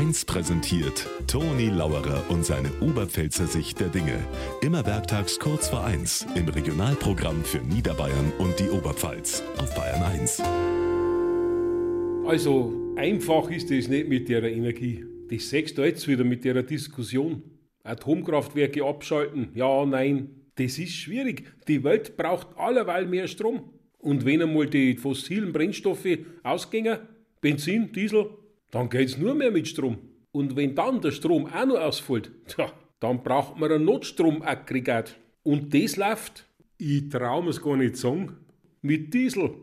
1 präsentiert Toni Lauerer und seine Oberpfälzer Sicht der Dinge. Immer werktags kurz vor 1 im Regionalprogramm für Niederbayern und die Oberpfalz auf Bayern 1. Also, einfach ist es nicht mit der Energie. Das sechst du jetzt wieder mit der Diskussion. Atomkraftwerke abschalten, ja, nein. Das ist schwierig. Die Welt braucht allerweil mehr Strom. Und wenn einmal die fossilen Brennstoffe ausgehen, Benzin, Diesel, dann geht's nur mehr mit Strom. Und wenn dann der Strom auch noch ausfällt, tja, dann braucht man ein Notstromaggregat. Und das läuft, ich trau mir's gar nicht sagen, mit Diesel.